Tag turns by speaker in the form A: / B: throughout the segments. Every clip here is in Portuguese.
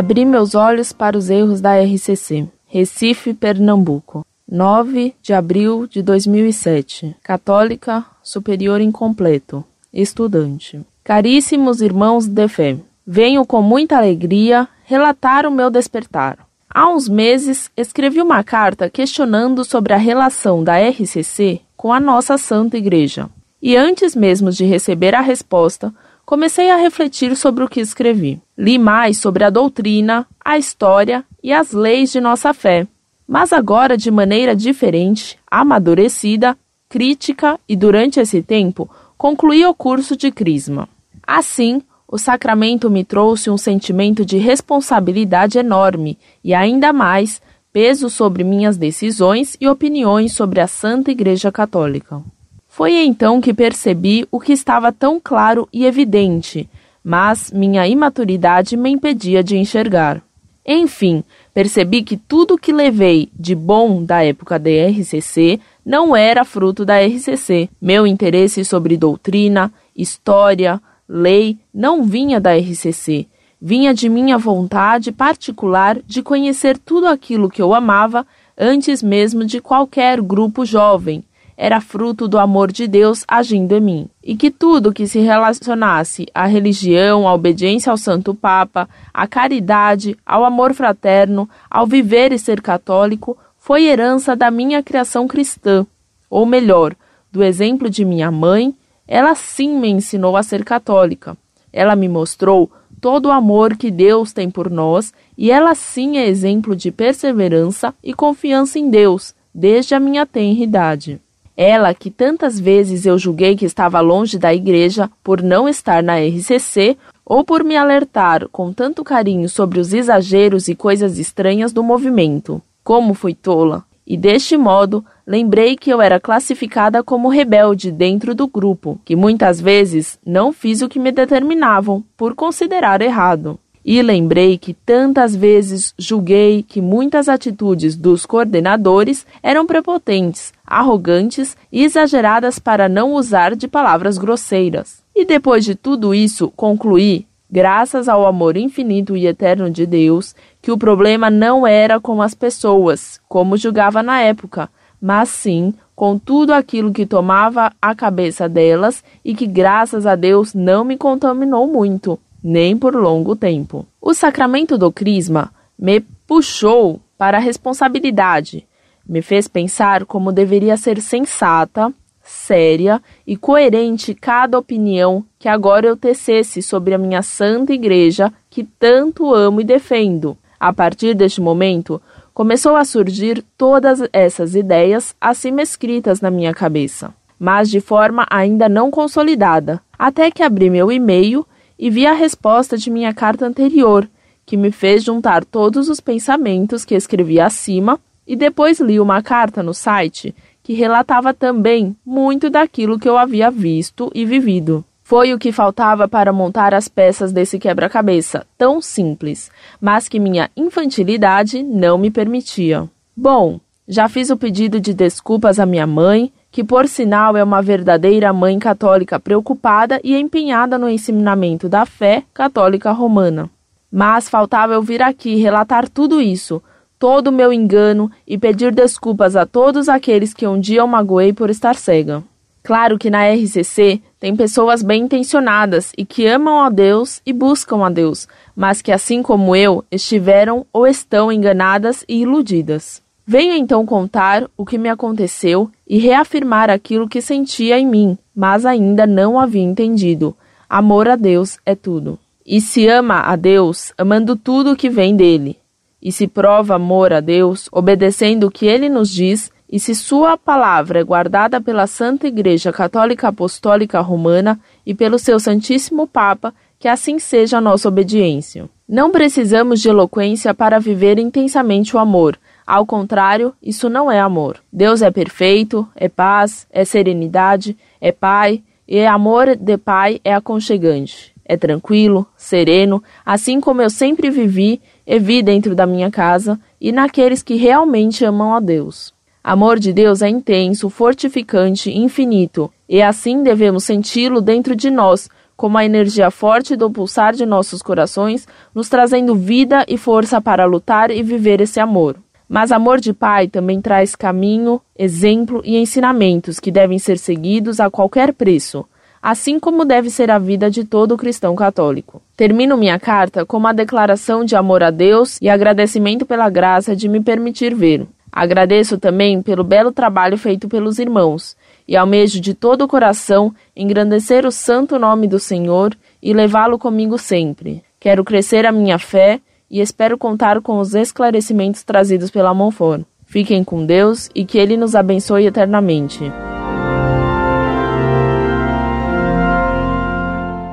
A: Abri meus olhos para os erros da RCC. Recife, Pernambuco. 9 de abril de 2007. Católica, superior incompleto. Estudante. Caríssimos irmãos de fé, venho com muita alegria relatar o meu despertar. Há uns meses escrevi uma carta questionando sobre a relação da RCC com a nossa Santa Igreja. E antes mesmo de receber a resposta, comecei a refletir sobre o que escrevi. Li mais sobre a doutrina, a história e as leis de nossa fé, mas agora de maneira diferente, amadurecida, crítica e durante esse tempo concluí o curso de Crisma. Assim, o sacramento me trouxe um sentimento de responsabilidade enorme e ainda mais peso sobre minhas decisões e opiniões sobre a Santa Igreja Católica. Foi então que percebi o que estava tão claro e evidente, mas minha imaturidade me impedia de enxergar. Enfim, percebi que tudo que levei de bom da época da RCC não era fruto da RCC. Meu interesse sobre doutrina, história, lei não vinha da RCC, vinha de minha vontade particular de conhecer tudo aquilo que eu amava antes mesmo de qualquer grupo jovem era fruto do amor de Deus agindo em mim, e que tudo que se relacionasse à religião, à obediência ao Santo Papa, à caridade, ao amor fraterno, ao viver e ser católico, foi herança da minha criação cristã, ou melhor, do exemplo de minha mãe, ela sim me ensinou a ser católica. Ela me mostrou todo o amor que Deus tem por nós e ela sim é exemplo de perseverança e confiança em Deus desde a minha tenra idade. Ela que tantas vezes eu julguei que estava longe da igreja por não estar na RCC ou por me alertar com tanto carinho sobre os exageros e coisas estranhas do movimento. Como fui tola! E deste modo, lembrei que eu era classificada como rebelde dentro do grupo, que muitas vezes não fiz o que me determinavam por considerar errado. E lembrei que tantas vezes julguei que muitas atitudes dos coordenadores eram prepotentes, arrogantes e exageradas para não usar de palavras grosseiras. E depois de tudo isso, concluí, graças ao amor infinito e eterno de Deus, que o problema não era com as pessoas, como julgava na época, mas sim com tudo aquilo que tomava a cabeça delas e que, graças a Deus, não me contaminou muito nem por longo tempo. O sacramento do Crisma me puxou para a responsabilidade, me fez pensar como deveria ser sensata, séria e coerente cada opinião que agora eu tecesse sobre a minha santa igreja que tanto amo e defendo. A partir deste momento, começou a surgir todas essas ideias acima escritas na minha cabeça, mas de forma ainda não consolidada, até que abri meu e-mail e vi a resposta de minha carta anterior, que me fez juntar todos os pensamentos que escrevi acima, e depois li uma carta no site que relatava também muito daquilo que eu havia visto e vivido. Foi o que faltava para montar as peças desse quebra-cabeça, tão simples, mas que minha infantilidade não me permitia. Bom, já fiz o pedido de desculpas à minha mãe, que por sinal é uma verdadeira mãe católica preocupada e empenhada no ensinamento da fé católica romana. Mas faltava eu vir aqui relatar tudo isso, todo o meu engano e pedir desculpas a todos aqueles que um dia eu magoei por estar cega. Claro que na RCC tem pessoas bem intencionadas e que amam a Deus e buscam a Deus, mas que, assim como eu, estiveram ou estão enganadas e iludidas. Venho então contar o que me aconteceu e reafirmar aquilo que sentia em mim, mas ainda não havia entendido. Amor a Deus é tudo. E se ama a Deus, amando tudo o que vem dele. E se prova amor a Deus, obedecendo o que ele nos diz, e se sua palavra é guardada pela Santa Igreja Católica Apostólica Romana e pelo seu Santíssimo Papa, que assim seja a nossa obediência. Não precisamos de eloquência para viver intensamente o amor ao contrário, isso não é amor. Deus é perfeito, é paz, é serenidade, é pai, e amor de pai é aconchegante. É tranquilo, sereno, assim como eu sempre vivi e vi dentro da minha casa e naqueles que realmente amam a Deus. Amor de Deus é intenso, fortificante, infinito, e assim devemos senti-lo dentro de nós, como a energia forte do pulsar de nossos corações, nos trazendo vida e força para lutar e viver esse amor. Mas amor de pai também traz caminho, exemplo e ensinamentos que devem ser seguidos a qualquer preço, assim como deve ser a vida de todo cristão católico. Termino minha carta com uma declaração de amor a Deus e agradecimento pela graça de me permitir ver. Agradeço também pelo belo trabalho feito pelos irmãos e almejo de todo o coração engrandecer o santo nome do Senhor e levá-lo comigo sempre. Quero crescer a minha fé e espero contar com os esclarecimentos trazidos pela Monfort. Fiquem com Deus e que Ele nos abençoe eternamente.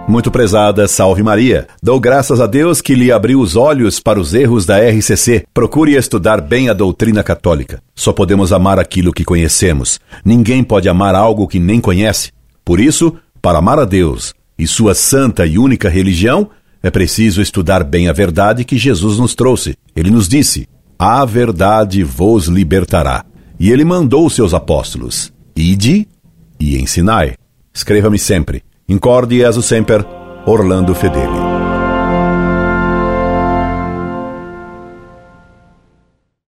B: Muito prezada, salve Maria. Dou graças a Deus que lhe abriu os olhos para os erros da RCC. Procure estudar bem a doutrina católica. Só podemos amar aquilo que conhecemos. Ninguém pode amar algo que nem conhece. Por isso, para amar a Deus e sua santa e única religião, é preciso estudar bem a verdade que Jesus nos trouxe. Ele nos disse: A verdade vos libertará. E ele mandou seus apóstolos: Ide e ensinai. Escreva-me sempre. Incorde Jesus Semper, Orlando Fedeli.